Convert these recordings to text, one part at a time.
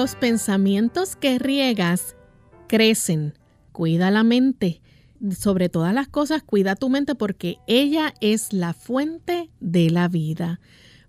Los pensamientos que riegas crecen. Cuida la mente. Sobre todas las cosas, cuida tu mente porque ella es la fuente de la vida.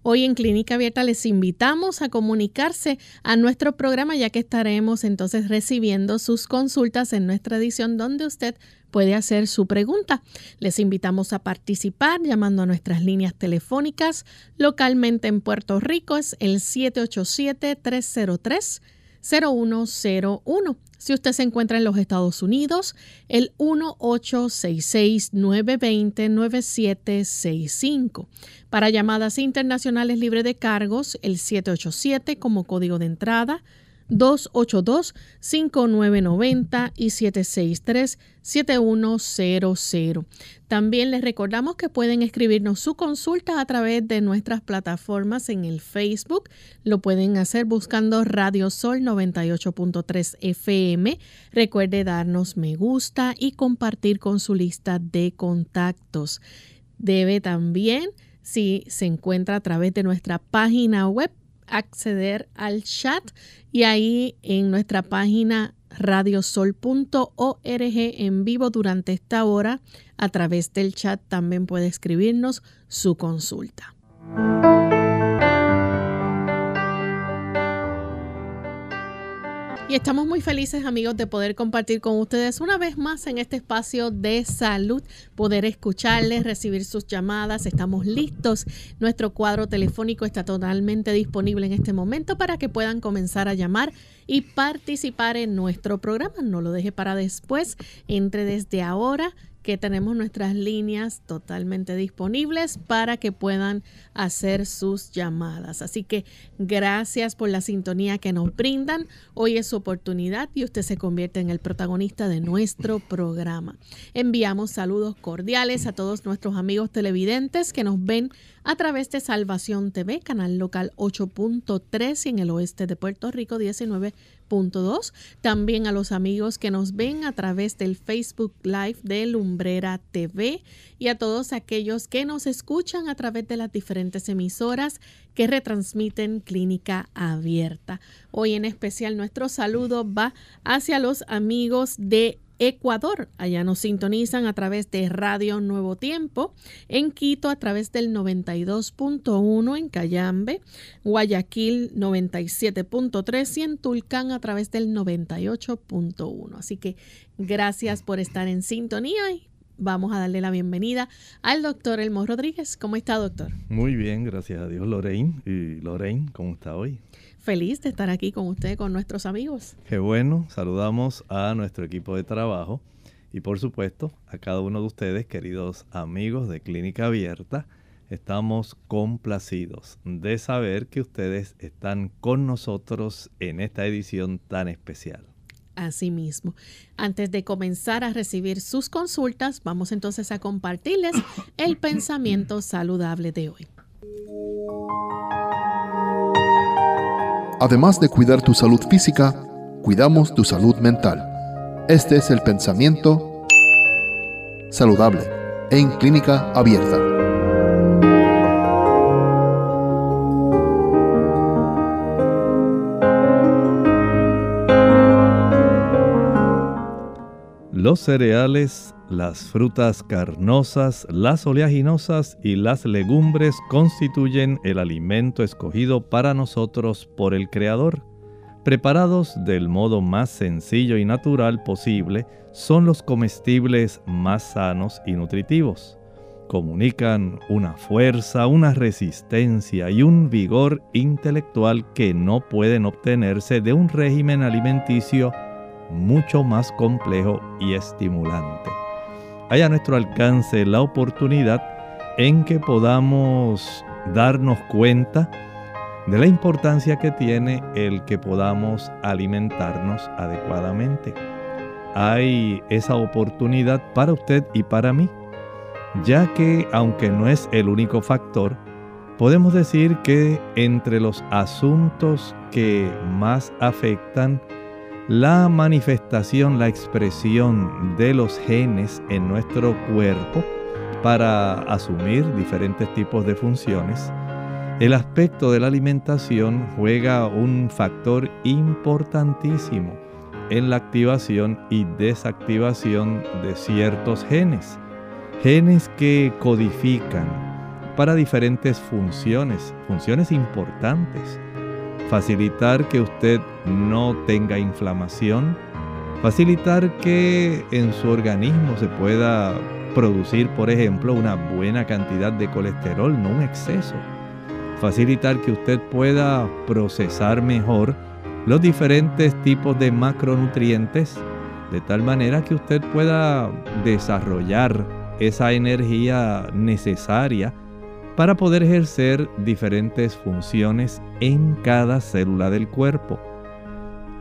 Hoy en Clínica Abierta les invitamos a comunicarse a nuestro programa ya que estaremos entonces recibiendo sus consultas en nuestra edición donde usted puede hacer su pregunta. Les invitamos a participar llamando a nuestras líneas telefónicas localmente en Puerto Rico es el 787 303 0101 si usted se encuentra en los Estados Unidos, el 1866-920-9765. Para llamadas internacionales libre de cargos, el 787 como código de entrada, 282-5990 y 763-7100. También les recordamos que pueden escribirnos su consulta a través de nuestras plataformas en el Facebook. Lo pueden hacer buscando Radio Sol 98.3 FM. Recuerde darnos me gusta y compartir con su lista de contactos. Debe también, si se encuentra a través de nuestra página web, acceder al chat y ahí en nuestra página radiosol.org en vivo durante esta hora a través del chat también puede escribirnos su consulta. Y estamos muy felices amigos de poder compartir con ustedes una vez más en este espacio de salud, poder escucharles, recibir sus llamadas. Estamos listos. Nuestro cuadro telefónico está totalmente disponible en este momento para que puedan comenzar a llamar y participar en nuestro programa. No lo deje para después. Entre desde ahora que tenemos nuestras líneas totalmente disponibles para que puedan hacer sus llamadas. Así que gracias por la sintonía que nos brindan. Hoy es su oportunidad y usted se convierte en el protagonista de nuestro programa. Enviamos saludos cordiales a todos nuestros amigos televidentes que nos ven a través de Salvación TV, canal local 8.3 y en el oeste de Puerto Rico 19.2. También a los amigos que nos ven a través del Facebook Live de Lumbrera TV y a todos aquellos que nos escuchan a través de las diferentes emisoras que retransmiten Clínica Abierta. Hoy en especial nuestro saludo va hacia los amigos de Ecuador. Allá nos sintonizan a través de Radio Nuevo Tiempo, en Quito a través del 92.1 en Cayambe, Guayaquil 97.3 y en Tulcán a través del 98.1. Así que gracias por estar en sintonía y vamos a darle la bienvenida al doctor Elmo Rodríguez. ¿Cómo está, doctor? Muy bien, gracias a Dios, Lorraine. ¿Y Lorraine, cómo está hoy? Feliz de estar aquí con usted, con nuestros amigos. Qué bueno, saludamos a nuestro equipo de trabajo y por supuesto a cada uno de ustedes, queridos amigos de Clínica Abierta. Estamos complacidos de saber que ustedes están con nosotros en esta edición tan especial. Asimismo, antes de comenzar a recibir sus consultas, vamos entonces a compartirles el pensamiento saludable de hoy. Además de cuidar tu salud física, cuidamos tu salud mental. Este es el pensamiento saludable en clínica abierta. Los cereales las frutas carnosas, las oleaginosas y las legumbres constituyen el alimento escogido para nosotros por el Creador. Preparados del modo más sencillo y natural posible, son los comestibles más sanos y nutritivos. Comunican una fuerza, una resistencia y un vigor intelectual que no pueden obtenerse de un régimen alimenticio mucho más complejo y estimulante hay a nuestro alcance la oportunidad en que podamos darnos cuenta de la importancia que tiene el que podamos alimentarnos adecuadamente. Hay esa oportunidad para usted y para mí, ya que aunque no es el único factor, podemos decir que entre los asuntos que más afectan la manifestación, la expresión de los genes en nuestro cuerpo para asumir diferentes tipos de funciones, el aspecto de la alimentación juega un factor importantísimo en la activación y desactivación de ciertos genes. Genes que codifican para diferentes funciones, funciones importantes. Facilitar que usted no tenga inflamación, facilitar que en su organismo se pueda producir, por ejemplo, una buena cantidad de colesterol, no un exceso. Facilitar que usted pueda procesar mejor los diferentes tipos de macronutrientes, de tal manera que usted pueda desarrollar esa energía necesaria para poder ejercer diferentes funciones en cada célula del cuerpo.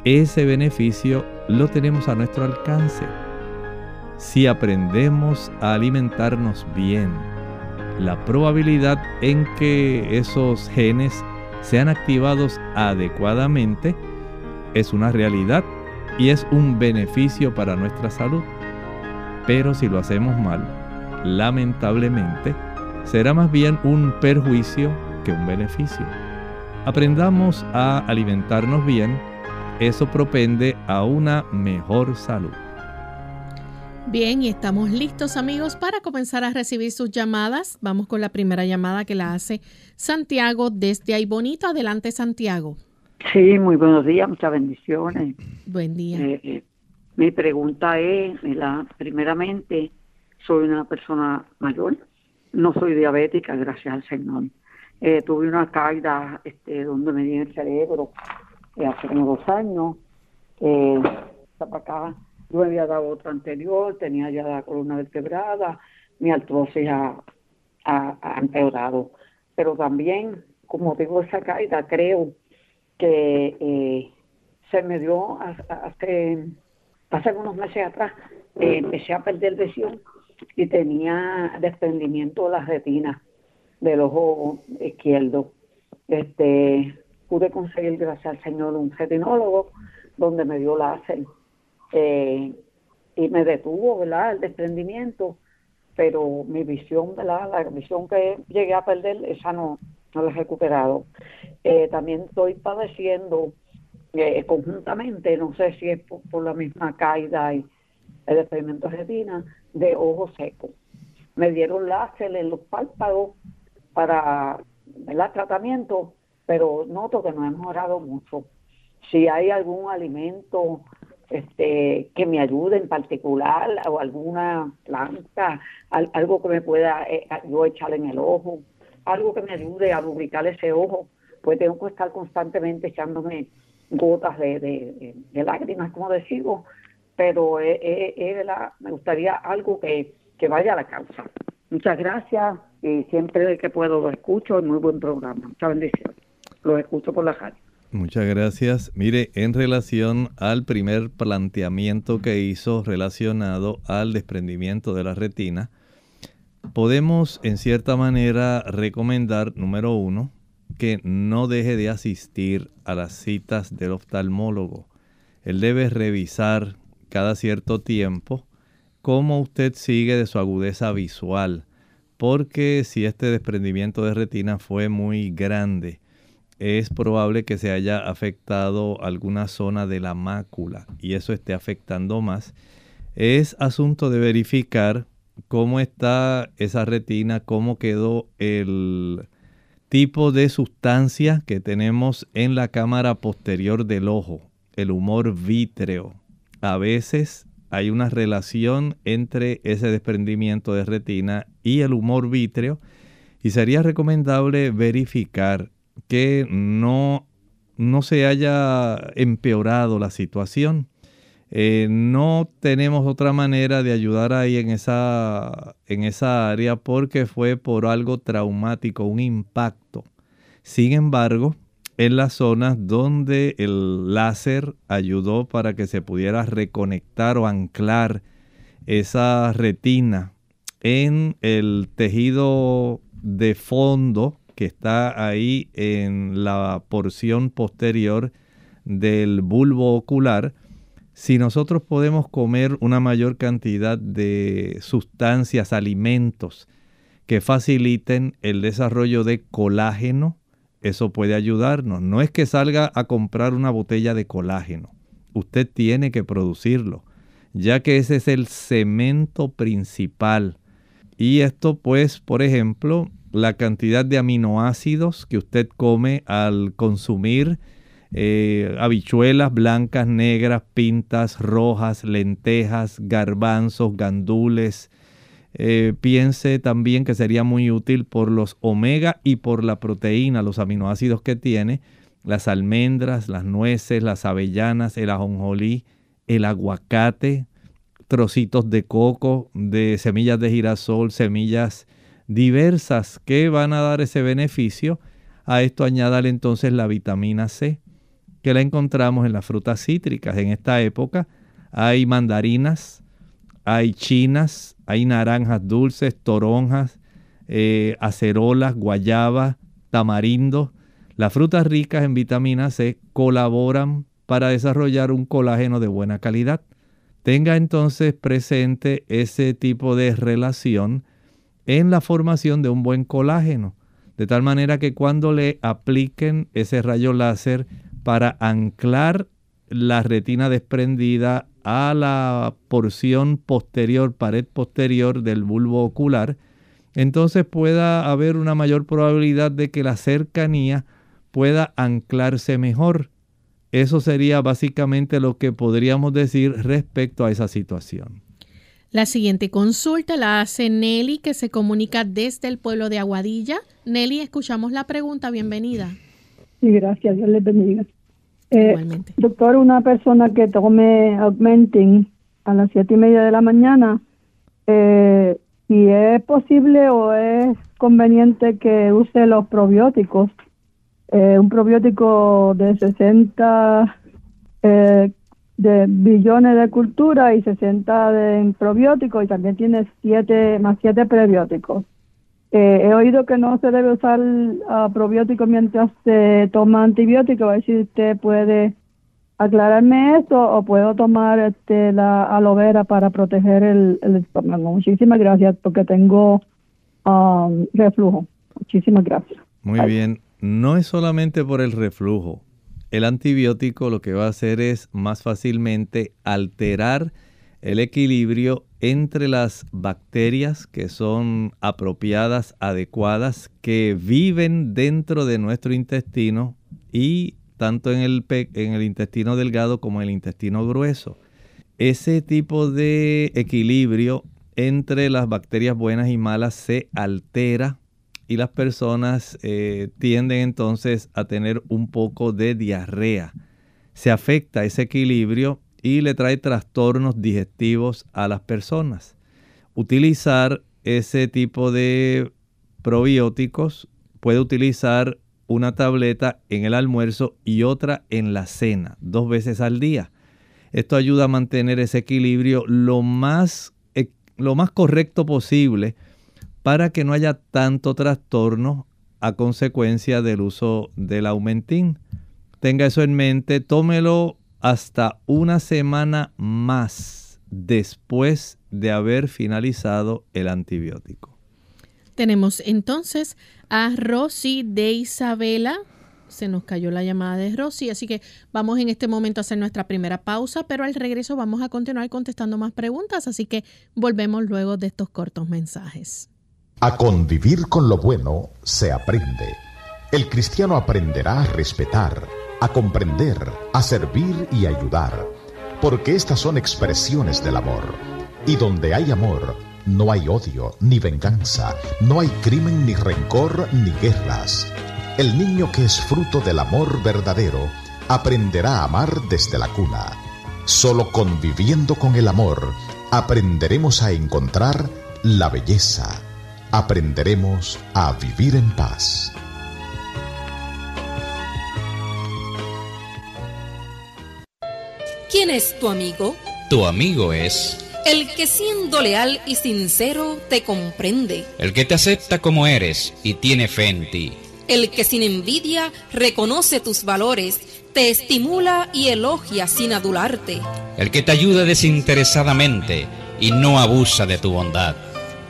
Ese beneficio lo tenemos a nuestro alcance. Si aprendemos a alimentarnos bien, la probabilidad en que esos genes sean activados adecuadamente es una realidad y es un beneficio para nuestra salud. Pero si lo hacemos mal, lamentablemente, será más bien un perjuicio que un beneficio. Aprendamos a alimentarnos bien, eso propende a una mejor salud. Bien, y estamos listos amigos para comenzar a recibir sus llamadas. Vamos con la primera llamada que la hace Santiago desde ahí bonito. Adelante Santiago. Sí, muy buenos días, muchas bendiciones. Buen día. Eh, eh, mi pregunta es, la, primeramente, soy una persona mayor, no soy diabética, gracias al Señor. Eh, tuve una caída este, donde me dio el cerebro hace como dos años. está para acá yo había dado otra anterior, tenía ya la columna vertebrada, mi artrosis ha, empeorado. Pero también, como tengo esa caída, creo que eh, se me dio hace, hace unos meses atrás, eh, empecé a perder visión y tenía desprendimiento de las retinas del ojo izquierdo. Este, pude conseguir, gracias al Señor, un retinólogo donde me dio láser eh, y me detuvo, ¿verdad? El desprendimiento, pero mi visión, ¿verdad? La visión que llegué a perder, esa no, no la he recuperado. Eh, también estoy padeciendo eh, conjuntamente, no sé si es por, la misma caída y el desprendimiento de retina, de ojo seco. Me dieron láser en los párpados para el tratamiento, pero noto que no he mejorado mucho. Si hay algún alimento este, que me ayude en particular o alguna planta, algo que me pueda eh, yo echar en el ojo, algo que me ayude a lubricar ese ojo, pues tengo que estar constantemente echándome gotas de, lágrimas, como decimos, pero me gustaría algo que, que vaya a la causa. Muchas gracias y siempre que puedo lo escucho, es muy buen programa. Muchas bendiciones. Lo escucho por la radio. Muchas gracias. Mire, en relación al primer planteamiento que hizo relacionado al desprendimiento de la retina, podemos en cierta manera recomendar, número uno, que no deje de asistir a las citas del oftalmólogo. Él debe revisar cada cierto tiempo cómo usted sigue de su agudeza visual, porque si este desprendimiento de retina fue muy grande, es probable que se haya afectado alguna zona de la mácula y eso esté afectando más. Es asunto de verificar cómo está esa retina, cómo quedó el tipo de sustancia que tenemos en la cámara posterior del ojo, el humor vítreo. A veces hay una relación entre ese desprendimiento de retina y el humor vítreo y sería recomendable verificar que no, no se haya empeorado la situación. eh, no tenemos otra manera de ayudar ahí en esa, en esa área porque fue por algo traumático, un impacto. Sin embargo, en las zonas donde el láser ayudó para que se pudiera reconectar o anclar esa retina en el tejido de fondo que está ahí en la porción posterior del bulbo ocular, si nosotros podemos comer una mayor cantidad de sustancias, alimentos que faciliten el desarrollo de colágeno, eso puede ayudarnos. No es que salga a comprar una botella de colágeno. Usted tiene que producirlo, ya que ese es el cemento principal. Y esto pues, por ejemplo, la cantidad de aminoácidos que usted come al consumir eh, habichuelas blancas, negras, pintas, rojas, lentejas, garbanzos, gandules. Eh, piense también que sería muy útil por los omega y por la proteína, los aminoácidos que tiene, las almendras, las nueces, las avellanas, el ajonjolí, el aguacate, trocitos de coco, de semillas de girasol, semillas diversas que van a dar ese beneficio. A esto añádale entonces la vitamina C que la encontramos en las frutas cítricas. En esta época hay mandarinas, hay chinas, hay naranjas dulces, toronjas, eh, acerolas, guayabas, tamarindo. Las frutas ricas en vitamina C colaboran para desarrollar un colágeno de buena calidad. Tenga entonces presente ese tipo de relación en la formación de un buen colágeno, de tal manera que cuando le apliquen ese rayo láser para anclar la retina desprendida a la porción posterior, pared posterior del bulbo ocular, entonces pueda haber una mayor probabilidad de que la cercanía pueda anclarse mejor. Eso sería básicamente lo que podríamos decir respecto a esa situación. La siguiente consulta la hace Nelly, que se comunica desde el pueblo de Aguadilla. Nelly, escuchamos la pregunta. Bienvenida. Sí, gracias. Dios les bendiga. Eh, doctor, una persona que tome Augmentin a las siete y media de la mañana, eh, si es posible o es conveniente que use los probióticos, eh, un probiótico de 60 eh, de billones de cultura y 60 de probióticos y también tiene siete más siete prebióticos. Eh, he oído que no se debe usar uh, probióticos mientras se toma antibiótico. A ver si usted puede aclararme esto o puedo tomar este, la aloe vera para proteger el, estómago. Muchísimas gracias porque tengo um, reflujo. Muchísimas gracias. Muy bien. No es solamente por el reflujo. El antibiótico lo que va a hacer es más fácilmente alterar el equilibrio entre las bacterias que son apropiadas, adecuadas, que viven dentro de nuestro intestino y tanto en el, intestino delgado como en el intestino grueso. Ese tipo de equilibrio entre las bacterias buenas y malas se altera y las personas eh, tienden entonces a tener un poco de diarrea. Se afecta ese equilibrio y le trae trastornos digestivos a las personas. Utilizar ese tipo de probióticos puede utilizar una tableta en el almuerzo y otra en la cena, dos veces al día. Esto ayuda a mantener ese equilibrio lo más, eh, lo más correcto posible para que no haya tanto trastorno a consecuencia del uso del aumentín. Tenga eso en mente, tómelo hasta una semana más después de haber finalizado el antibiótico. Tenemos entonces a Rosy de Isabela. Se nos cayó la llamada de Rosy, así que vamos en este momento a hacer nuestra primera pausa, pero al regreso vamos a continuar contestando más preguntas, así que volvemos luego de estos cortos mensajes. A convivir con lo bueno se aprende. El cristiano aprenderá a respetar a comprender, a servir y ayudar, porque estas son expresiones del amor. Y donde hay amor, no hay odio ni venganza, no hay crimen ni rencor ni guerras. El niño que es fruto del amor verdadero aprenderá a amar desde la cuna Solo conviviendo con el amor aprenderemos a encontrar la belleza. Aprenderemos a vivir en paz. ¿Quién es tu amigo? Tu amigo es... El que siendo leal y sincero te comprende. El que te acepta como eres y tiene fe en ti. El que sin envidia reconoce tus valores, te estimula y elogia sin adularte. El que te ayuda desinteresadamente y no abusa de tu bondad.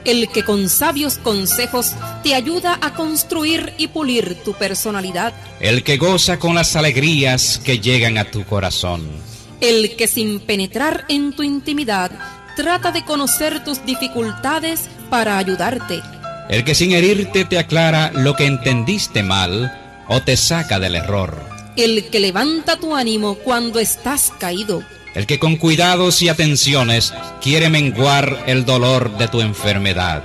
El que con sabios consejos te ayuda a construir y pulir tu personalidad. El que goza con las alegrías que llegan a tu corazón. El que sin penetrar en tu intimidad trata de conocer tus dificultades para ayudarte. El que sin herirte te aclara lo que entendiste mal o te saca del error. El que levanta tu ánimo cuando estás caído. El que con cuidados y atenciones quiere menguar el dolor de tu enfermedad.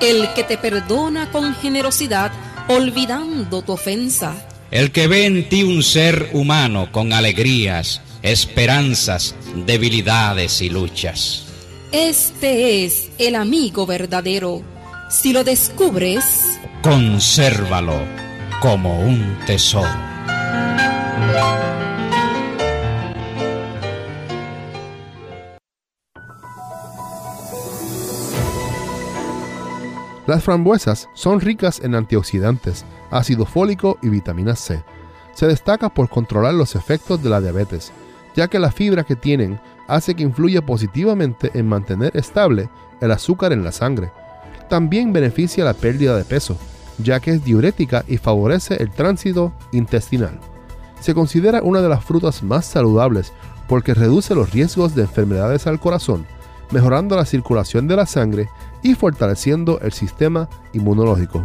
El que te perdona con generosidad olvidando tu ofensa. El que ve en ti un ser humano con alegrías, esperanzas, debilidades y luchas. Este es el amigo verdadero. Si lo descubres, consérvalo como un tesoro. Las frambuesas son ricas en antioxidantes, ácido fólico y vitamina C. Se destaca por controlar los efectos de la diabetes, ya que la fibra que tienen hace que influya positivamente en mantener estable el azúcar en la sangre. También beneficia la pérdida de peso, ya que es diurética y favorece el tránsito intestinal. Se considera una de las frutas más saludables porque reduce los riesgos de enfermedades al corazón, mejorando la circulación de la sangre y fortaleciendo el sistema inmunológico.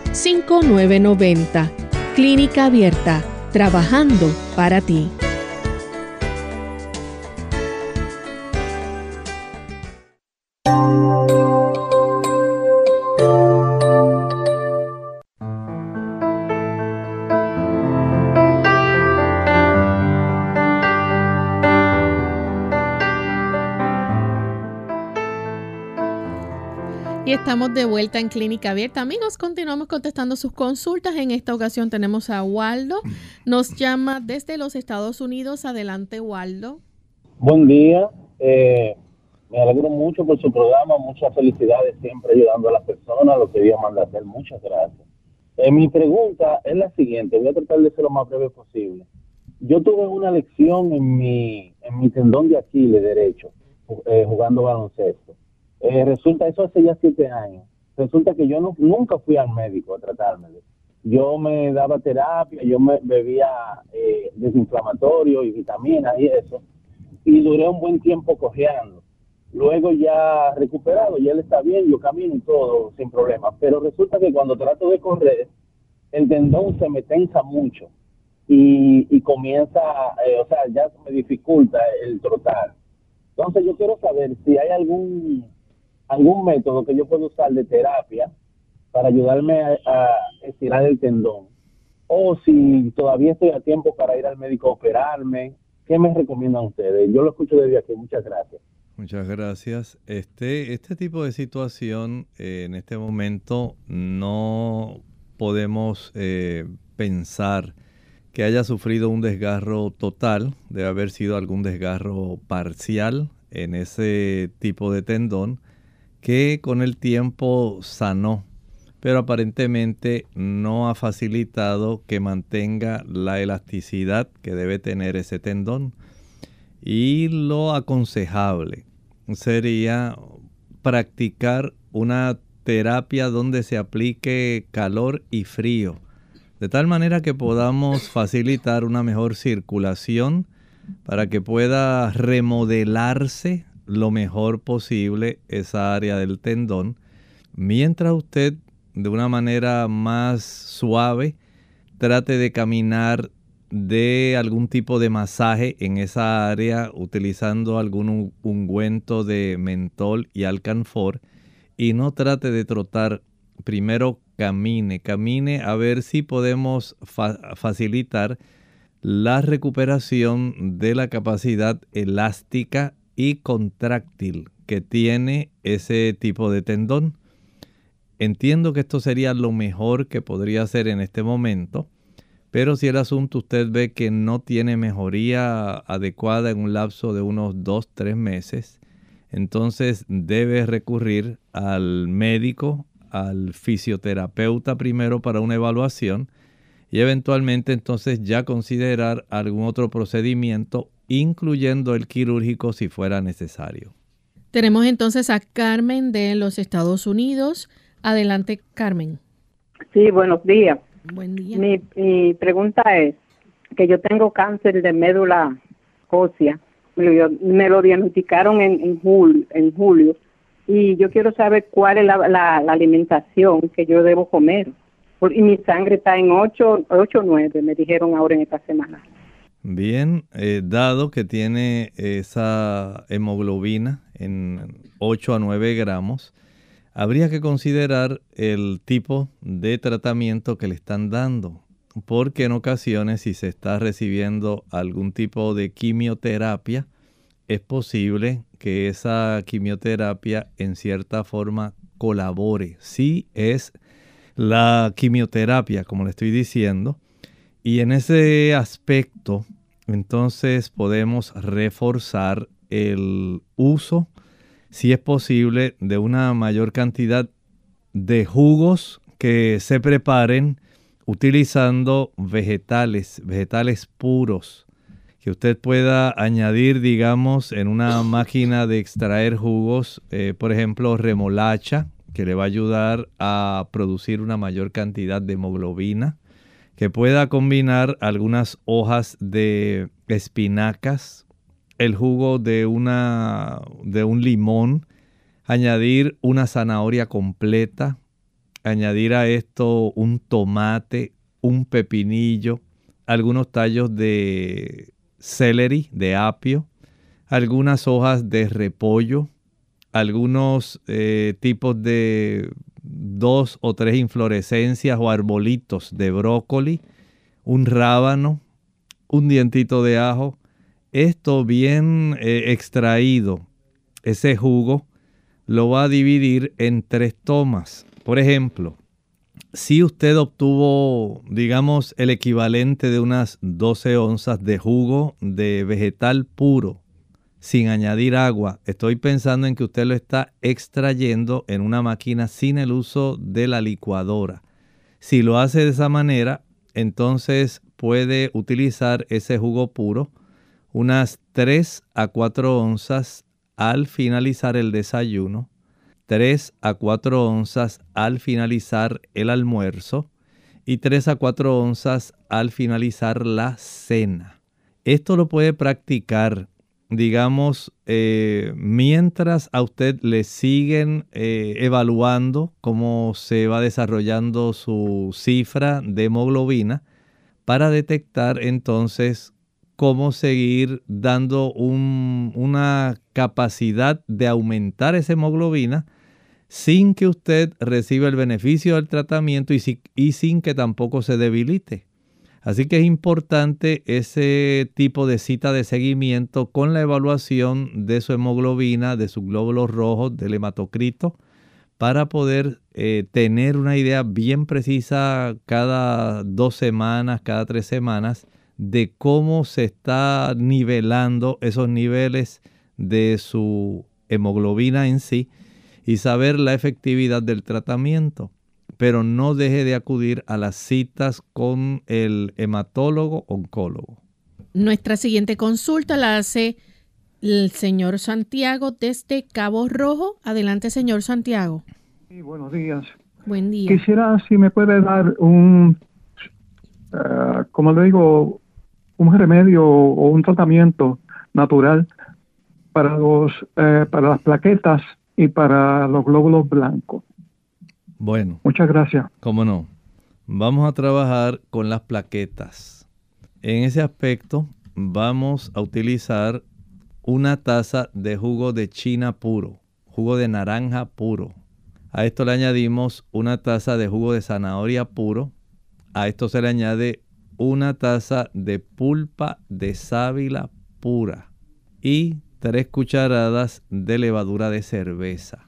5990. Clínica Abierta, trabajando para ti. Estamos de vuelta en Clínica Abierta. Amigos, continuamos contestando sus consultas. En esta ocasión tenemos a Waldo. Nos llama desde los Estados Unidos. Adelante, Waldo. Buen día. Eh, me alegro mucho por su programa. Muchas felicidades siempre ayudando a las personas. Lo que Dios manda hacer. Muchas gracias. Eh, mi pregunta es la siguiente. Voy a tratar de ser lo más breve posible. Yo tuve una lección en mi, en mi tendón de Aquiles derecho, eh, jugando baloncesto eh, resulta, eso hace ya siete años. Resulta que yo no, nunca fui al médico a tratarme. Yo me daba terapia, yo me bebía eh, desinflamatorio y vitaminas y eso. Y duré un buen tiempo cojeando. Luego ya recuperado, ya él está bien, yo camino y todo sin problema. Pero resulta que cuando trato de correr, el tendón se me tensa mucho y, comienza, eh, o sea, ya me dificulta el trotar. Entonces yo quiero saber si hay algún algún método que yo pueda usar de terapia para ayudarme a, estirar el tendón. O si todavía estoy a tiempo para ir al médico a operarme, ¿qué me recomiendan ustedes? Yo lo escucho desde aquí. Muchas gracias. Muchas gracias. Este, este tipo de situación eh, en este momento no podemos eh, pensar que haya sufrido un desgarro total, debe haber sido algún desgarro parcial en ese tipo de tendón que con el tiempo sanó, pero aparentemente no ha facilitado que mantenga la elasticidad que debe tener ese tendón. Y lo aconsejable sería practicar una terapia donde se aplique calor y frío de tal manera que podamos facilitar una mejor circulación para que pueda remodelarse lo mejor posible esa área del tendón, mientras usted de una manera más suave trate de caminar de algún tipo de masaje en esa área utilizando algún ungüento de mentol y alcanfor y no trate de trotar. Primero camine, camine a ver si podemos facilitar la recuperación de la capacidad elástica y contráctil que tiene ese tipo de tendón. Entiendo que esto sería lo mejor que podría hacer en este momento, pero si el asunto usted ve que no tiene mejoría adecuada en un lapso de unos 2-3 meses, entonces debe recurrir al médico al fisioterapeuta primero para una evaluación y eventualmente entonces ya considerar algún otro procedimiento, incluyendo el quirúrgico si fuera necesario. Tenemos entonces a Carmen de los Estados Unidos. Adelante, Carmen. Sí, buenos días. Buen día. Mi, pregunta es que yo tengo cáncer de médula ósea. Me lo, diagnosticaron en, en, julio, en julio y yo quiero saber cuál es la, alimentación que yo debo comer. Y mi sangre está en 8 o 9, me dijeron ahora en esta semana. Bien, eh, dado que tiene esa hemoglobina en 8 a 9 gramos, habría que considerar el tipo de tratamiento que le están dando, porque en ocasiones si se está recibiendo algún tipo de quimioterapia, es posible que esa quimioterapia en cierta forma colabore. Sí es la quimioterapia, como le estoy diciendo, y en ese aspecto entonces podemos reforzar el uso, si es posible, de una mayor cantidad de jugos que se preparen utilizando vegetales, vegetales puros que usted pueda añadir, digamos, en una máquina de extraer jugos, eh, por ejemplo, remolacha, que le va a ayudar a producir una mayor cantidad de hemoglobina, que pueda combinar algunas hojas de espinacas, el jugo de, una, de un limón, añadir una zanahoria completa, añadir a esto un tomate, un pepinillo, algunos tallos de celery, de apio, algunas hojas de repollo, algunos eh, tipos de dos o tres inflorescencias o arbolitos de brócoli, un rábano, un dientito de ajo. Esto bien eh, extraído, ese jugo, lo va a dividir en tres tomas. Por ejemplo, si usted obtuvo, digamos, el equivalente de unas 12 onzas de jugo de vegetal puro, sin añadir agua, estoy pensando en que usted lo está extrayendo en una máquina sin el uso de la licuadora. Si lo hace de esa manera, entonces puede utilizar ese jugo puro unas 3 a 4 onzas al finalizar el desayuno 3 a 4 onzas al finalizar el almuerzo y 3 a 4 onzas al finalizar la cena. Esto lo puede practicar, digamos, eh, mientras a usted le siguen eh, evaluando cómo se va desarrollando su cifra de hemoglobina para detectar entonces cómo seguir dando una capacidad de aumentar esa hemoglobina sin que usted reciba el beneficio del tratamiento y, y sin que tampoco se debilite. Así que es importante ese tipo de cita de seguimiento con la evaluación de su hemoglobina, de sus glóbulos rojos, del hematocrito, para poder eh, tener una idea bien precisa cada dos semanas, cada tres semanas, de cómo se está nivelando esos niveles de su hemoglobina en sí y saber la efectividad del tratamiento pero no deje de acudir a las citas con el hematólogo oncólogo. Nuestra siguiente consulta la hace el señor Santiago desde Cabo Rojo. Adelante, señor Santiago. Sí, buenos días. Buen día. Quisiera si me puede dar un, uh, como le digo, un remedio o un tratamiento natural para los eh, para las plaquetas y para los glóbulos blancos. Bueno. Muchas gracias. ¿Cómo no? Vamos a trabajar con las plaquetas. En ese aspecto vamos a utilizar una taza de jugo de china puro, jugo de naranja puro. A esto le añadimos una taza de jugo de zanahoria puro. A esto se le añade una taza de pulpa de sábila pura y tres cucharadas de levadura de cerveza.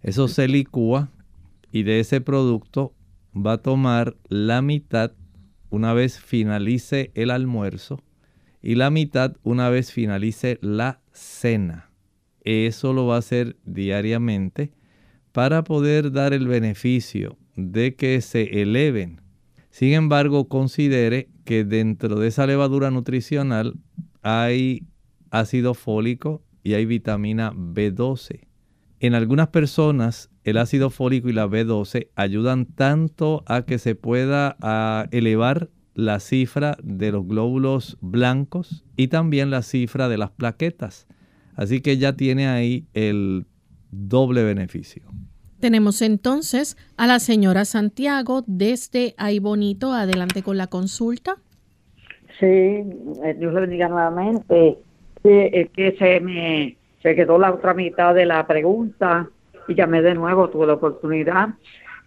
Eso se licúa y de ese producto va a tomar la mitad una vez finalice el almuerzo y la mitad una vez finalice la cena. Eso lo va a hacer diariamente para poder dar el beneficio de que se eleven. Sin embargo, considere que dentro de esa levadura nutricional hay ácido fólico y hay vitamina B12. En algunas personas el ácido fólico y la B12 ayudan tanto a que se pueda elevar la cifra de los glóbulos blancos y también la cifra de las plaquetas. Así que ya tiene ahí el doble beneficio. Tenemos entonces a la señora Santiago desde Ay Bonito. Adelante con la consulta. Sí, eh, Dios le bendiga nuevamente. es que se me se quedó la otra mitad de la pregunta y llamé de nuevo, tuve la oportunidad.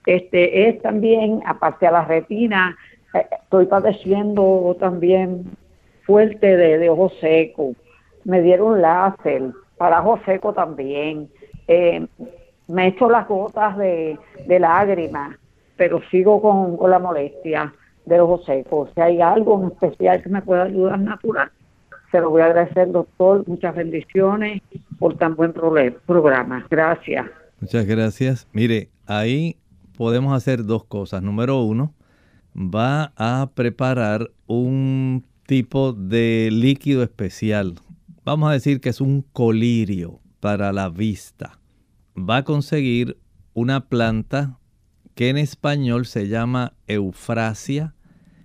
Este es también, aparte a la retina, eh, estoy padeciendo también fuerte de, de ojo seco. Me dieron láser para ojo seco también. Eh, me he hecho las gotas de, lágrimas, pero sigo con, con la molestia del ojo seco. Si hay algo en especial que me pueda ayudar natural, se lo voy a agradecer, doctor. Muchas bendiciones por tan buen programa. Gracias. Muchas gracias. Mire, ahí podemos hacer dos cosas. Número uno, va a preparar un tipo de líquido especial. Vamos a decir que es un colirio para la vista. Va a conseguir una planta que en español se llama eufrasia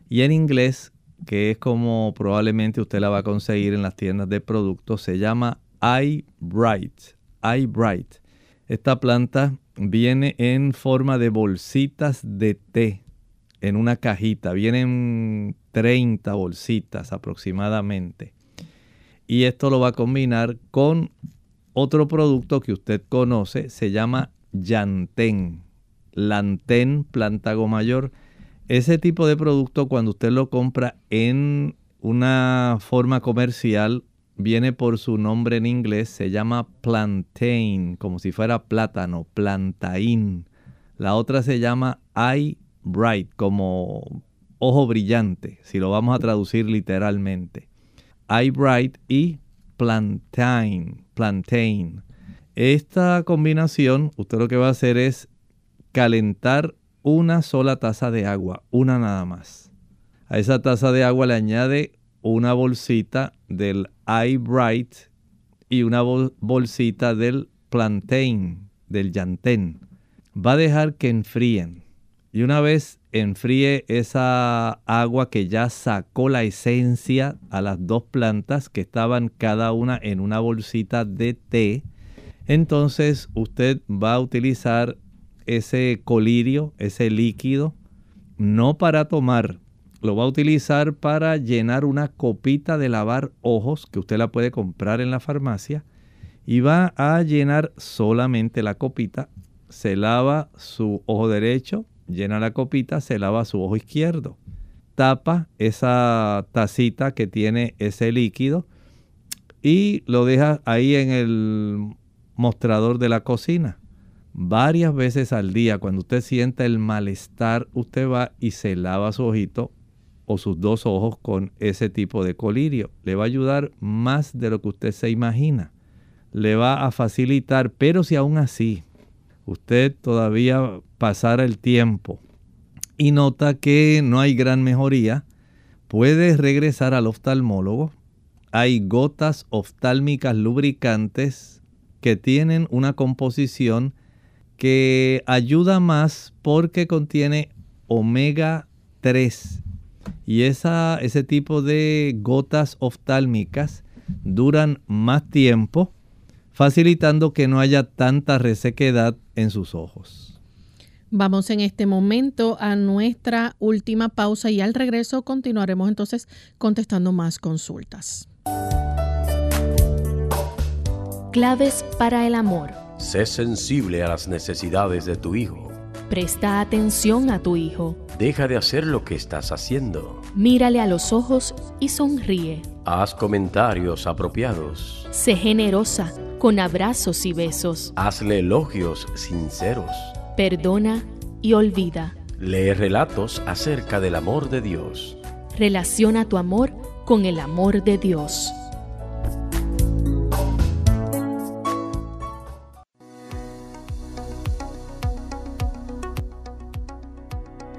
y en inglés, que es como probablemente usted la va a conseguir en las tiendas de productos, se llama eye bright. Eye bright. Esta planta viene en forma de bolsitas de té en una cajita. Vienen 30 bolsitas aproximadamente. Y esto lo va a combinar con otro producto que usted conoce, se llama Yantén. Lantén plantago mayor. Ese tipo de producto cuando usted lo compra en una forma comercial viene por su nombre en inglés, se llama plantain, como si fuera plátano, plantain. La otra se llama eye bright, como ojo brillante, si lo vamos a traducir literalmente. Eye bright y plantain, plantain. Esta combinación, usted lo que va a hacer es calentar una sola taza de agua, una nada más. A esa taza de agua le añade una bolsita del Bright y una bolsita del plantain, del yantén. Va a dejar que enfríen. Y una vez enfríe esa agua que ya sacó la esencia a las dos plantas que estaban cada una en una bolsita de té, entonces usted va a utilizar ese colirio, ese líquido, no para tomar, lo va a utilizar para llenar una copita de lavar ojos que usted la puede comprar en la farmacia y va a llenar solamente la copita se lava su ojo derecho, llena la copita, se lava su ojo izquierdo. Tapa esa tacita que tiene ese líquido y lo deja ahí en el mostrador de la cocina. Varias veces al día, cuando usted sienta el malestar, usted va y se lava su ojito o sus dos ojos con ese tipo de colirio. Le va a ayudar más de lo que usted se imagina. Le va a facilitar, pero si aún así usted todavía pasara el tiempo y nota que no hay gran mejoría, puede regresar al oftalmólogo. Hay gotas oftálmicas lubricantes que tienen una composición que ayuda más porque contiene omega 3 y esa, ese tipo de gotas oftálmicas duran más tiempo, facilitando que no haya tanta resequedad en sus ojos. Vamos en este momento a nuestra última pausa y al regreso continuaremos entonces contestando más consultas. Claves para el amor. Sé sensible a las necesidades de tu hijo. Presta atención a tu hijo. Deja de hacer lo que estás haciendo. Mírale a los ojos y sonríe. Haz comentarios apropiados. Sé generosa con abrazos y besos. Hazle elogios sinceros. Perdona y olvida. Lee relatos acerca del amor de Dios. Relaciona tu amor con el amor de Dios.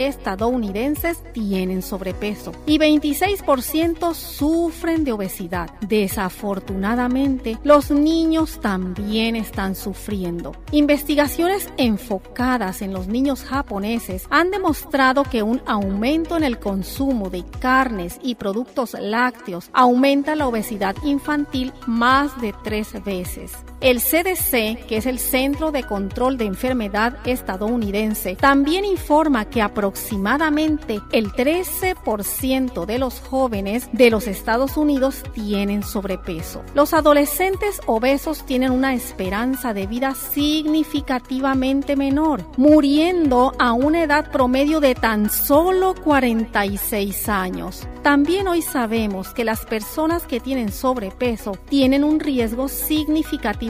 estadounidenses tienen sobrepeso y 26% sufren de obesidad. Desafortunadamente, los niños también están sufriendo. Investigaciones enfocadas en los niños japoneses han demostrado que un aumento en el consumo de carnes y productos lácteos aumenta la obesidad infantil más de tres veces. El CDC, que es el Centro de Control de Enfermedad estadounidense, también informa que aproximadamente el 13% de los jóvenes de los Estados Unidos tienen sobrepeso. Los adolescentes obesos tienen una esperanza de vida significativamente menor, muriendo a una edad promedio de tan solo 46 años. También hoy sabemos que las personas que tienen sobrepeso tienen un riesgo significativo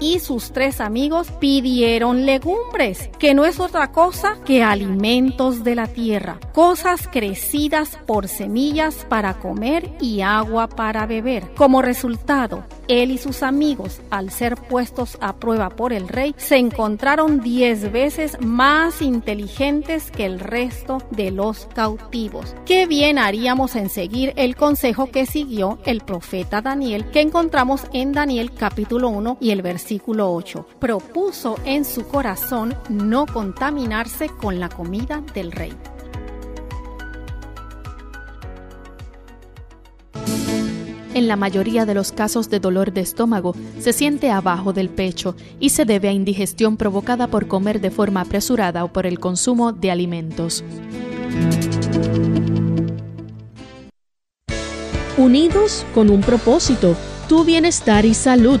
y sus tres amigos pidieron legumbres, que no es otra cosa que alimentos de la tierra, cosas crecidas por semillas para comer y agua para beber. Como resultado, él y sus amigos, al ser puestos a prueba por el rey, se encontraron diez veces más inteligentes que el resto de los cautivos. Qué bien haríamos en seguir el consejo que siguió el profeta Daniel, que encontramos en Daniel capítulo 1 y el versículo 8. Propuso en su corazón no contaminarse con la comida del rey. En la mayoría de los casos de dolor de estómago se siente abajo del pecho y se debe a indigestión provocada por comer de forma apresurada o por el consumo de alimentos. Unidos con un propósito, tu bienestar y salud.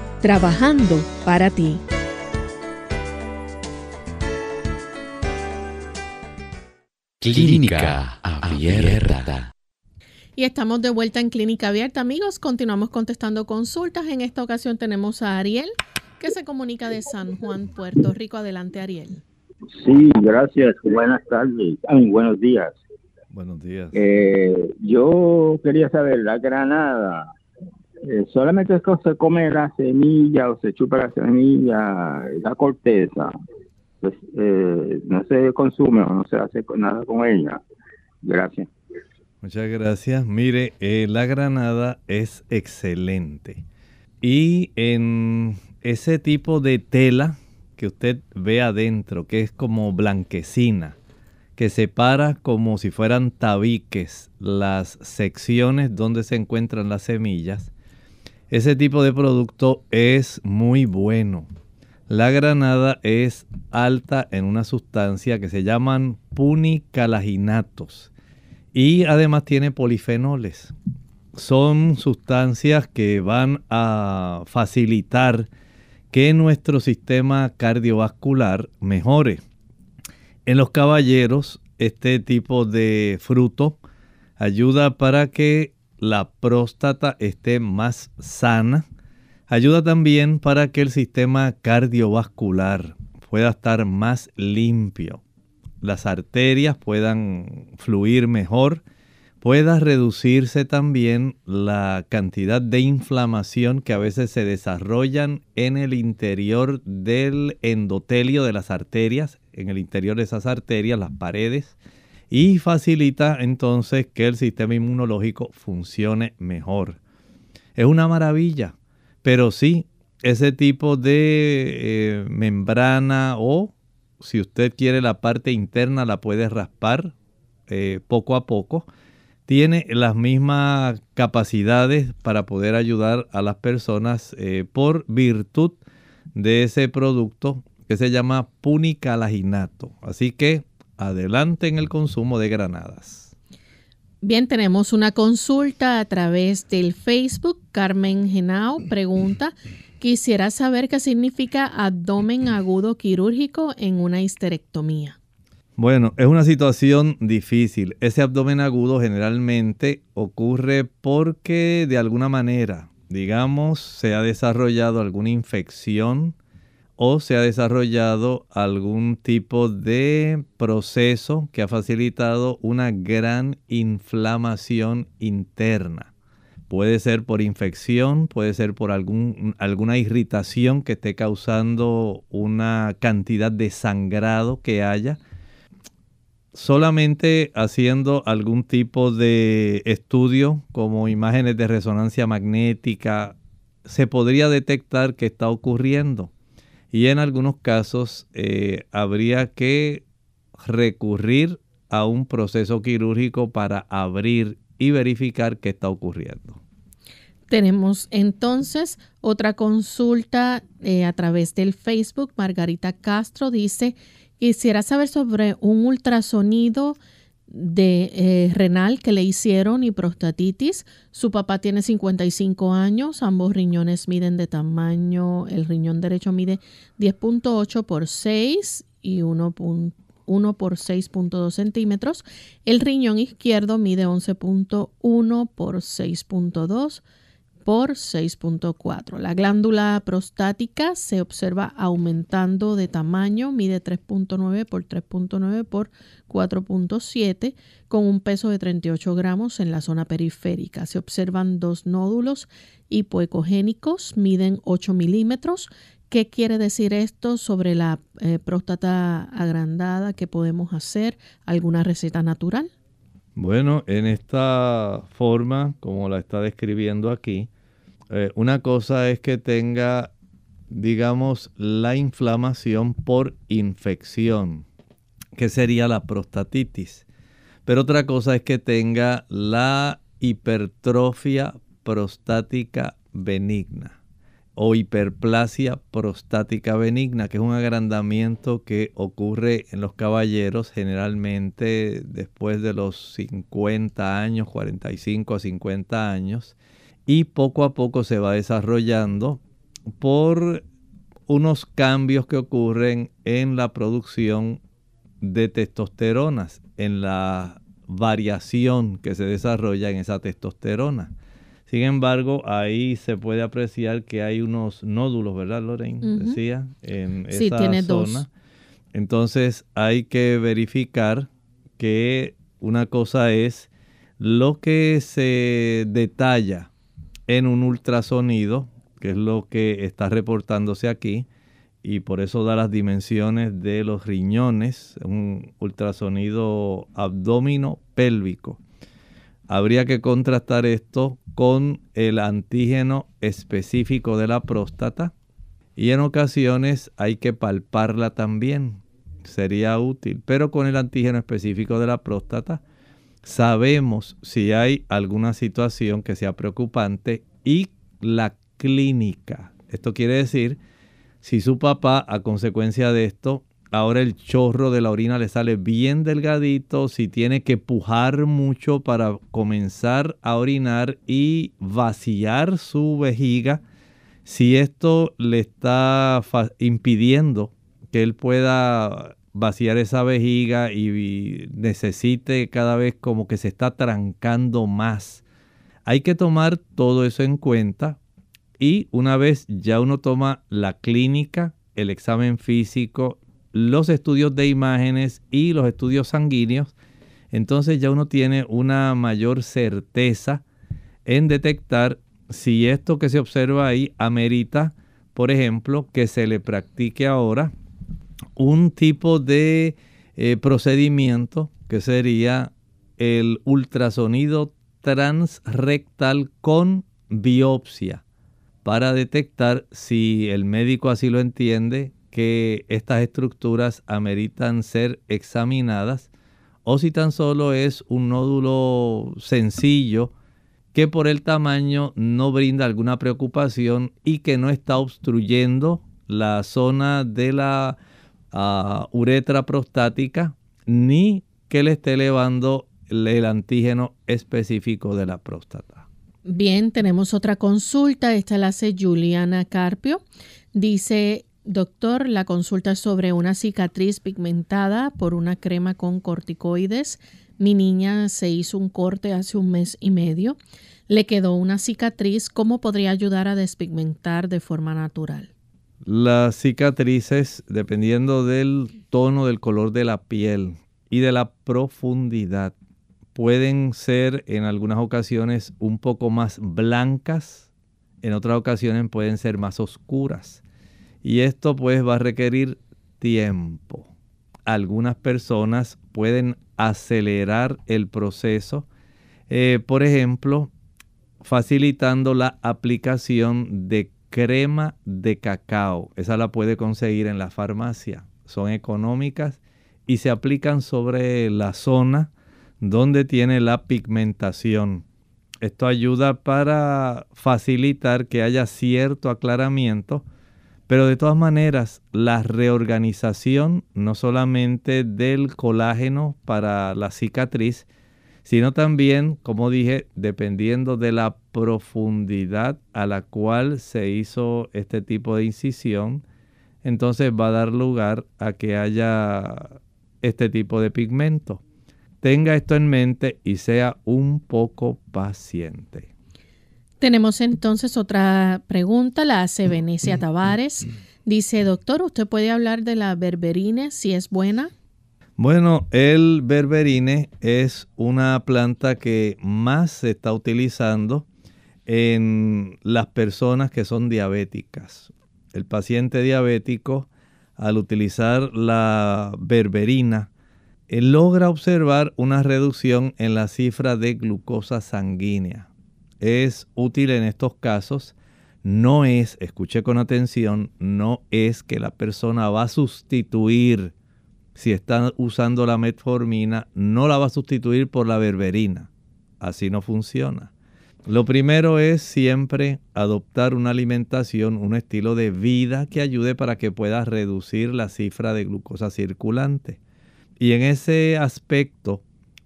trabajando para ti. Clínica Abierta. Y estamos de vuelta en Clínica Abierta, amigos. Continuamos contestando consultas. En esta ocasión tenemos a Ariel, que se comunica de San Juan, Puerto Rico. Adelante, Ariel. Sí, gracias. Buenas tardes. buenos días. Buenos días. Eh, yo quería saber, la granada, eh, ¿solamente se come la semilla o se chupa la semilla, la corteza? Pues, eh, no se consume o no se hace nada con ella. Gracias. Muchas gracias. Mire, la granada es excelente. Y en ese tipo de tela que usted ve adentro, que es como blanquecina, que separa como si fueran tabiques las secciones donde se encuentran las semillas, ese tipo de producto es muy bueno. La granada es alta en una sustancia que se llaman punicalaginatos y además tiene polifenoles. Son sustancias que van a facilitar que nuestro sistema cardiovascular mejore. En los caballeros, este tipo de fruto ayuda para que la próstata esté más sana. Ayuda también para que el sistema cardiovascular pueda estar más limpio. Las arterias puedan fluir mejor pueda reducirse también la cantidad de inflamación que a veces se desarrollan en el interior del endotelio de las arterias, en el interior de esas arterias, las paredes, y facilita entonces que el sistema inmunológico funcione mejor. Es una maravilla, pero sí, ese tipo de eh, membrana o si usted quiere la parte interna la puede raspar eh, poco a poco tiene las mismas capacidades para poder ayudar a las personas eh, por virtud de ese producto que se llama punicalaginato. Así que adelante en el consumo de granadas. Bien, tenemos una consulta a través del Facebook. Carmen Genao pregunta, quisiera saber qué significa abdomen agudo quirúrgico en una histerectomía. Bueno, es una situación difícil. Ese abdomen agudo generalmente ocurre porque de alguna manera, digamos, se ha desarrollado alguna infección o se ha desarrollado algún tipo de proceso que ha facilitado una gran inflamación interna. Puede ser por infección, puede ser por algún, alguna irritación que esté causando una cantidad de sangrado que haya solamente haciendo algún tipo de estudio como imágenes de resonancia magnética se podría detectar que está ocurriendo y en algunos casos eh, habría que recurrir a un proceso quirúrgico para abrir y verificar qué está ocurriendo. Tenemos entonces otra consulta eh, a través del Facebook. Margarita Castro dice, Quisiera saber sobre un ultrasonido de eh, renal que le hicieron y prostatitis. Su papá tiene 55 años, ambos riñones miden de tamaño, el riñón derecho mide 10.8 por 6 y 1, por 6.2 centímetros. El riñón izquierdo mide 11.1 por 6.2 por 6.4. La glándula prostática se observa aumentando de tamaño, mide 3.9 por 3.9 por 4.7, con un peso de 38 gramos en la zona periférica. Se observan dos nódulos hipoecogénicos, miden 8 milímetros. ¿Qué quiere decir esto sobre la eh, próstata agrandada? ¿Qué podemos hacer? ¿Alguna receta natural? Bueno, en esta forma, como la está describiendo aquí, eh, una cosa es que tenga, digamos, la inflamación por infección, que sería la prostatitis. Pero otra cosa es que tenga la hipertrofia prostática benigna. o hiperplasia prostática benigna, que es un agrandamiento que ocurre en los caballeros generalmente después de los 50 años, 45 a 50 años, y poco a poco se va desarrollando por unos cambios que ocurren en la producción de testosteronas, en la variación que se desarrolla en esa testosterona. Sin embargo, ahí se puede apreciar que hay unos nódulos, ¿verdad, Lorraine? Decía, en sí, esa tiene zona. Dos. Entonces hay que verificar que una cosa es lo que se detalla en un ultrasonido, que es lo que está reportándose aquí, y por eso da las dimensiones de los riñones, un ultrasonido abdomino pélvico. Habría que contrastar esto con el antígeno específico de la próstata y en ocasiones hay que palparla también. Sería útil, pero con el antígeno específico de la próstata sabemos si hay alguna situación que sea preocupante y la clínica. Esto quiere decir si su papá a consecuencia de esto ahora el chorro de la orina le sale bien delgadito, si tiene que pujar mucho para comenzar a orinar y vaciar su vejiga, si esto le está impidiendo que él pueda vaciar esa vejiga y necesite cada vez como que se está trancando más. Hay que tomar todo eso en cuenta y una vez ya uno toma la clínica, el examen físico, los estudios de imágenes y los estudios sanguíneos, entonces ya uno tiene una mayor certeza en detectar si esto que se observa ahí amerita, por ejemplo, que se le practique ahora un tipo de eh, procedimiento que sería el ultrasonido transrectal con biopsia para detectar si el médico así lo entiende que estas estructuras ameritan ser examinadas o si tan solo es un nódulo sencillo que por el tamaño no brinda alguna preocupación y que no está obstruyendo la zona de la uh, uretra prostática ni que le esté elevando el antígeno específico de la próstata. Bien, tenemos otra consulta. Esta la hace Juliana Carpio. Dice, Doctor, la consulta es sobre una cicatriz pigmentada por una crema con corticoides. Mi niña se hizo un corte hace un mes y medio. Le quedó una cicatriz. ¿Cómo podría ayudar a despigmentar de forma natural? Las cicatrices, dependiendo del tono del color de la piel y de la profundidad, pueden ser en algunas ocasiones un poco más blancas, en otras ocasiones pueden ser más oscuras. Y esto pues va a requerir tiempo. Algunas personas pueden acelerar el proceso, eh, por ejemplo, facilitando la aplicación de crema de cacao. Esa la puede conseguir en la farmacia. Son económicas y se aplican sobre la zona donde tiene la pigmentación. Esto ayuda para facilitar que haya cierto aclaramiento pero de todas maneras, la reorganización no solamente del colágeno para la cicatriz, sino también, como dije, dependiendo de la profundidad a la cual se hizo este tipo de incisión, entonces va a dar lugar a que haya este tipo de pigmento. Tenga esto en mente y sea un poco paciente. Tenemos entonces otra pregunta, la hace Venecia Tavares. Dice, doctor, ¿usted puede hablar de la berberine si es buena? Bueno, el berberine es una planta que más se está utilizando en las personas que son diabéticas. El paciente diabético, al utilizar la berberina, logra observar una reducción en la cifra de glucosa sanguínea es útil en estos casos no es, escuche con atención, no es que la persona va a sustituir, si está usando la metformina, no la va a sustituir por la berberina. Así no funciona. Lo primero es siempre adoptar una alimentación, un estilo de vida que ayude para que puedas reducir la cifra de glucosa circulante. Y en ese aspecto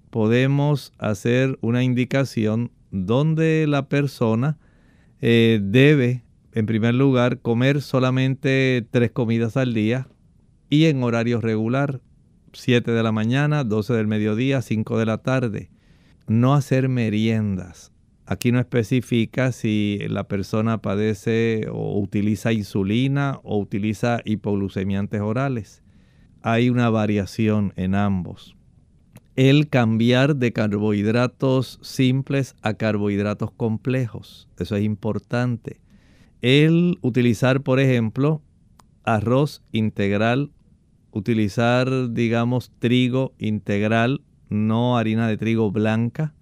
podemos hacer una indicación donde la persona eh, debe, en primer lugar, comer solamente tres comidas al día y en horario regular, 7 de la mañana, 12 del mediodía, 5 de la tarde. No hacer meriendas. Aquí no especifica si la persona padece o utiliza insulina o utiliza hipoglucemiantes orales. Hay una variación en ambos. El cambiar de carbohidratos simples a carbohidratos complejos. Eso es importante. El utilizar, por ejemplo, arroz integral, utilizar, digamos, trigo integral, no harina de trigo blanca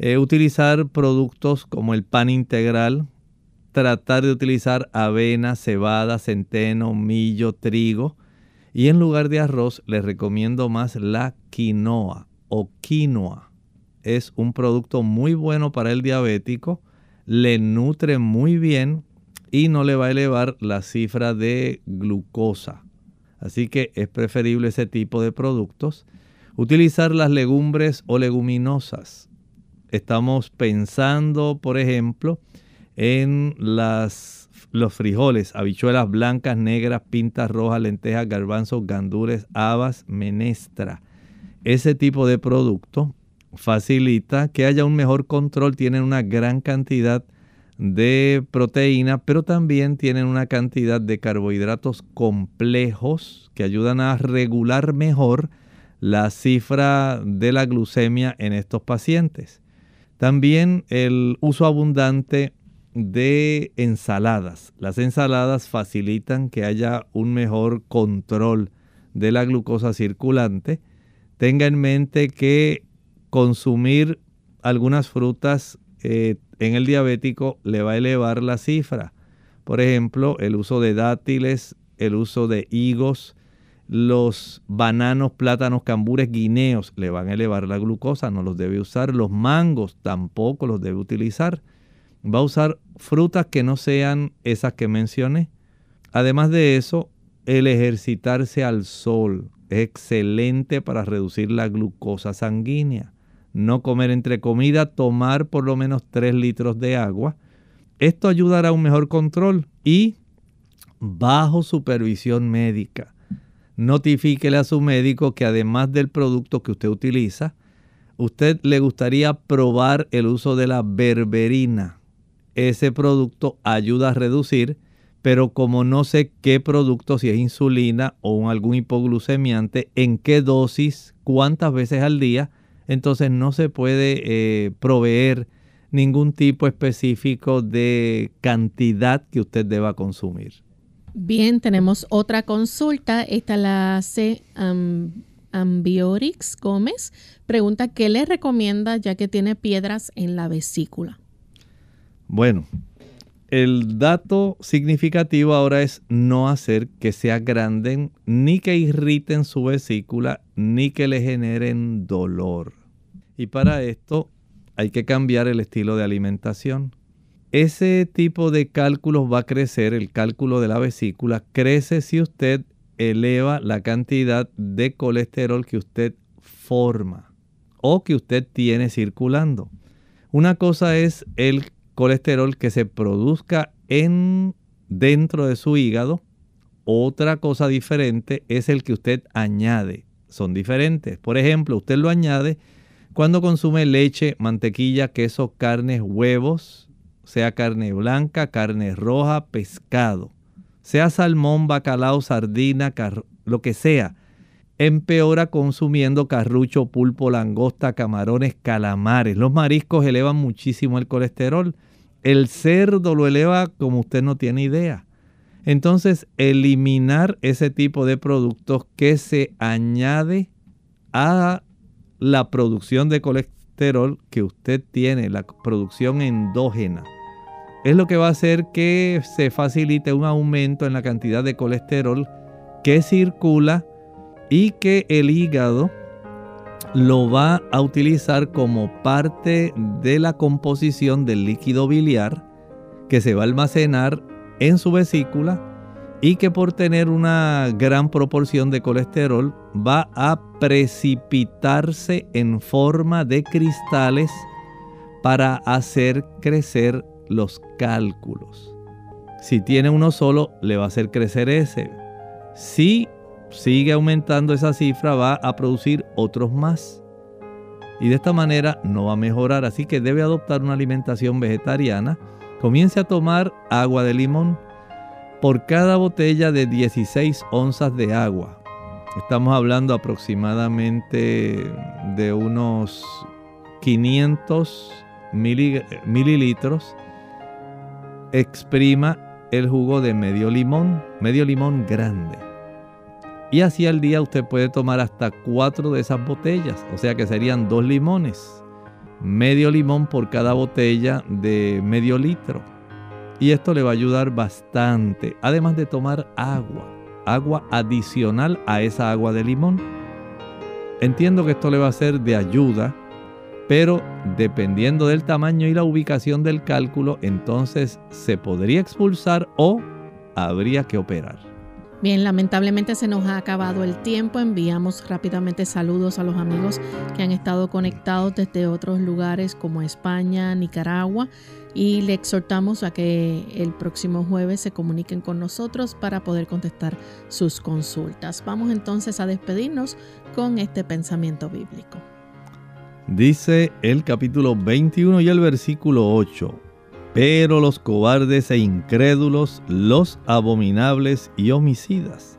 eh, utilizar productos como el pan integral, tratar de utilizar avena, cebada, centeno, millo, trigo. Y en lugar de arroz les recomiendo más la quinoa o quinoa. Es un producto muy bueno para el diabético, le nutre muy bien y no le va a elevar la cifra de glucosa. Así que es preferible ese tipo de productos. Utilizar las legumbres o leguminosas estamos pensando, por ejemplo, en las, los frijoles, habichuelas blancas, negras, pintas rojas, lentejas, garbanzos, gandules, habas, menestra. Ese tipo de producto facilita que haya un mejor control, tienen una gran cantidad de proteína, pero también tienen una cantidad de carbohidratos complejos que ayudan a regular mejor la cifra de la glucemia en estos pacientes. También el uso abundante de ensaladas. Las ensaladas facilitan que haya un mejor control de la glucosa circulante. Tenga en mente que consumir algunas frutas eh, en el diabético le va a elevar la cifra. Por ejemplo, el uso de dátiles, el uso de higos, los bananos, plátanos, cambures, guineos le van a elevar la glucosa, no los debe usar. Los mangos tampoco los debe utilizar. Va a usar frutas que no sean esas que mencioné. Además de eso, el ejercitarse al sol es excelente para reducir la glucosa sanguínea. No comer entre comida, tomar por lo menos 3 litros de agua. Esto ayudará a un mejor control y bajo supervisión médica notifíquele a su médico que además del producto que usted utiliza, usted le gustaría probar el uso de la berberina. Ese producto ayuda a reducir, pero como no sé qué producto, si es insulina o algún hipoglucemiante, en qué dosis, cuántas veces al día, entonces no se puede eh, proveer ningún tipo específico de cantidad que usted deba consumir. Bien, tenemos otra consulta. Esta la hace Ambiorix Gómez. Pregunta, ¿qué le recomienda ya que tiene piedras en la vesícula? Bueno, el dato significativo ahora es no hacer que se agranden ni que irriten su vesícula ni que le generen dolor. Y para esto hay que cambiar el estilo de alimentación ese tipo de cálculos va a crecer, el cálculo de la vesícula, crece si usted eleva la cantidad de colesterol que usted forma o que usted tiene circulando. Una cosa es el colesterol que se produzca en dentro de su hígado, otra cosa diferente es el que usted añade. Son diferentes. Por ejemplo, usted lo añade cuando consume leche, mantequilla, queso, carnes, huevos, sea carne blanca, carne roja, pescado, sea salmón, bacalao, sardina, lo que sea, empeora consumiendo carrucho, pulpo, langosta, camarones, calamares. Los mariscos elevan muchísimo el colesterol. El cerdo lo eleva como usted no tiene idea. Entonces, eliminar ese tipo de productos que se añade a la producción de colesterol que usted tiene, la producción endógena es lo que va a hacer que se facilite un aumento en la cantidad de colesterol que circula y que el hígado lo va a utilizar como parte de la composición del líquido biliar que se va a almacenar en su vesícula y que por tener una gran proporción de colesterol va a precipitarse en forma de cristales para hacer crecer los cálculos. Si tiene uno solo, le va a hacer crecer ese. Si sigue aumentando esa cifra, va a producir otros más. Y de esta manera no va a mejorar, así que debe adoptar una alimentación vegetariana. Comience a tomar agua de limón por cada botella de 16 onzas de agua. Estamos hablando aproximadamente de unos 500 mililitros. Exprima el jugo de medio limón, medio limón grande. Y así al día usted puede tomar hasta cuatro de esas botellas, o sea que serían dos limones. Medio limón por cada botella de medio litro. Y esto le va a ayudar bastante, además de tomar agua, agua adicional a esa agua de limón. Entiendo que esto le va a ser de ayuda, pero dependiendo del tamaño y la ubicación del cálculo, entonces se podría expulsar o habría que operar. Bien, lamentablemente se nos ha acabado el tiempo. Enviamos rápidamente saludos a los amigos que han estado conectados desde otros lugares como España, Nicaragua y le exhortamos a que el próximo jueves se comuniquen con nosotros para poder contestar sus consultas. Vamos entonces a despedirnos con este pensamiento bíblico. Dice el capítulo 21 y el versículo 8. Pero los cobardes e incrédulos, los abominables y homicidas,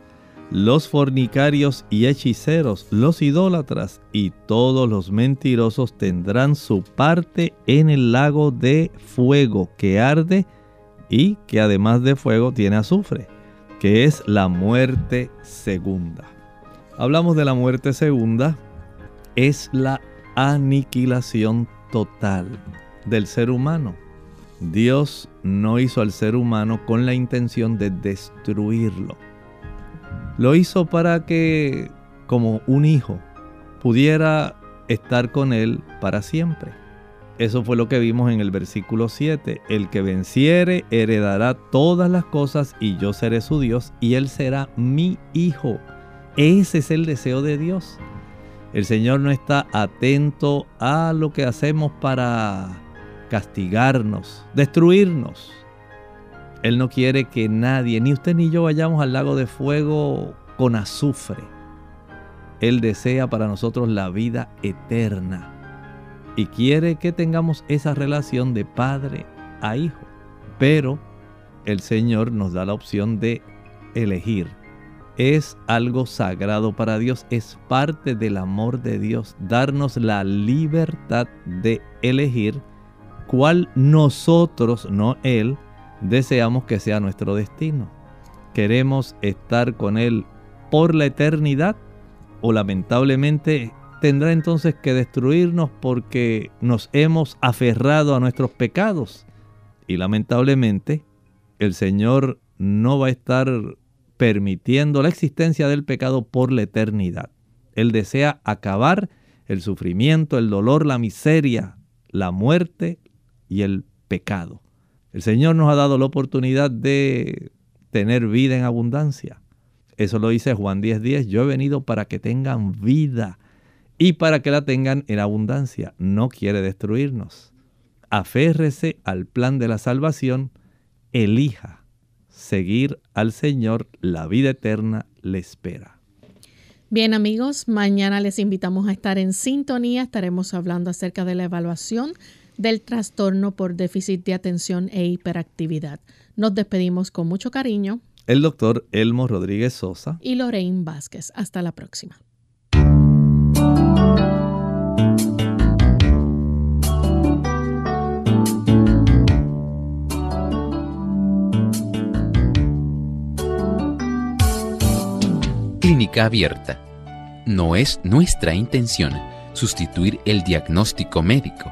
los fornicarios y hechiceros, los idólatras y todos los mentirosos tendrán su parte en el lago de fuego que arde y que además de fuego tiene azufre, que es la muerte segunda. Hablamos de la muerte segunda, es la aniquilación total del ser humano Dios no hizo al ser humano con la intención de destruirlo. Lo hizo para que, como un hijo, pudiera estar con él para siempre. Eso fue lo que vimos en el versículo 7. El que venciere heredará todas las cosas y yo seré su Dios y él será mi hijo. Ese es el deseo de Dios. El Señor no está atento a lo que hacemos para castigarnos, destruirnos. Él no quiere que nadie, ni usted ni yo, vayamos al lago de fuego con azufre. Él desea para nosotros la vida eterna y quiere que tengamos esa relación de padre a hijo. Pero el Señor nos da la opción de elegir. Es algo sagrado para Dios, es parte del amor de Dios, darnos la libertad de elegir cual nosotros, no Él, deseamos que sea nuestro destino. ¿Queremos estar con Él por la eternidad? ¿O lamentablemente tendrá entonces que destruirnos porque nos hemos aferrado a nuestros pecados? Y lamentablemente el Señor no va a estar permitiendo la existencia del pecado por la eternidad. Él desea acabar el sufrimiento, el dolor, la miseria, la muerte, y el pecado. El Señor nos ha dado la oportunidad de tener vida en abundancia. Eso lo dice Juan 10:10. 10. Yo he venido para que tengan vida y para que la tengan en abundancia. No quiere destruirnos. Aférrese al plan de la salvación. Elija seguir al Señor. La vida eterna le espera. Bien amigos, mañana les invitamos a estar en sintonía. Estaremos hablando acerca de la evaluación del trastorno por déficit de atención e hiperactividad. Nos despedimos con mucho cariño. El doctor Elmo Rodríguez Sosa. Y Lorraine Vázquez. Hasta la próxima. Clínica abierta. No es nuestra intención sustituir el diagnóstico médico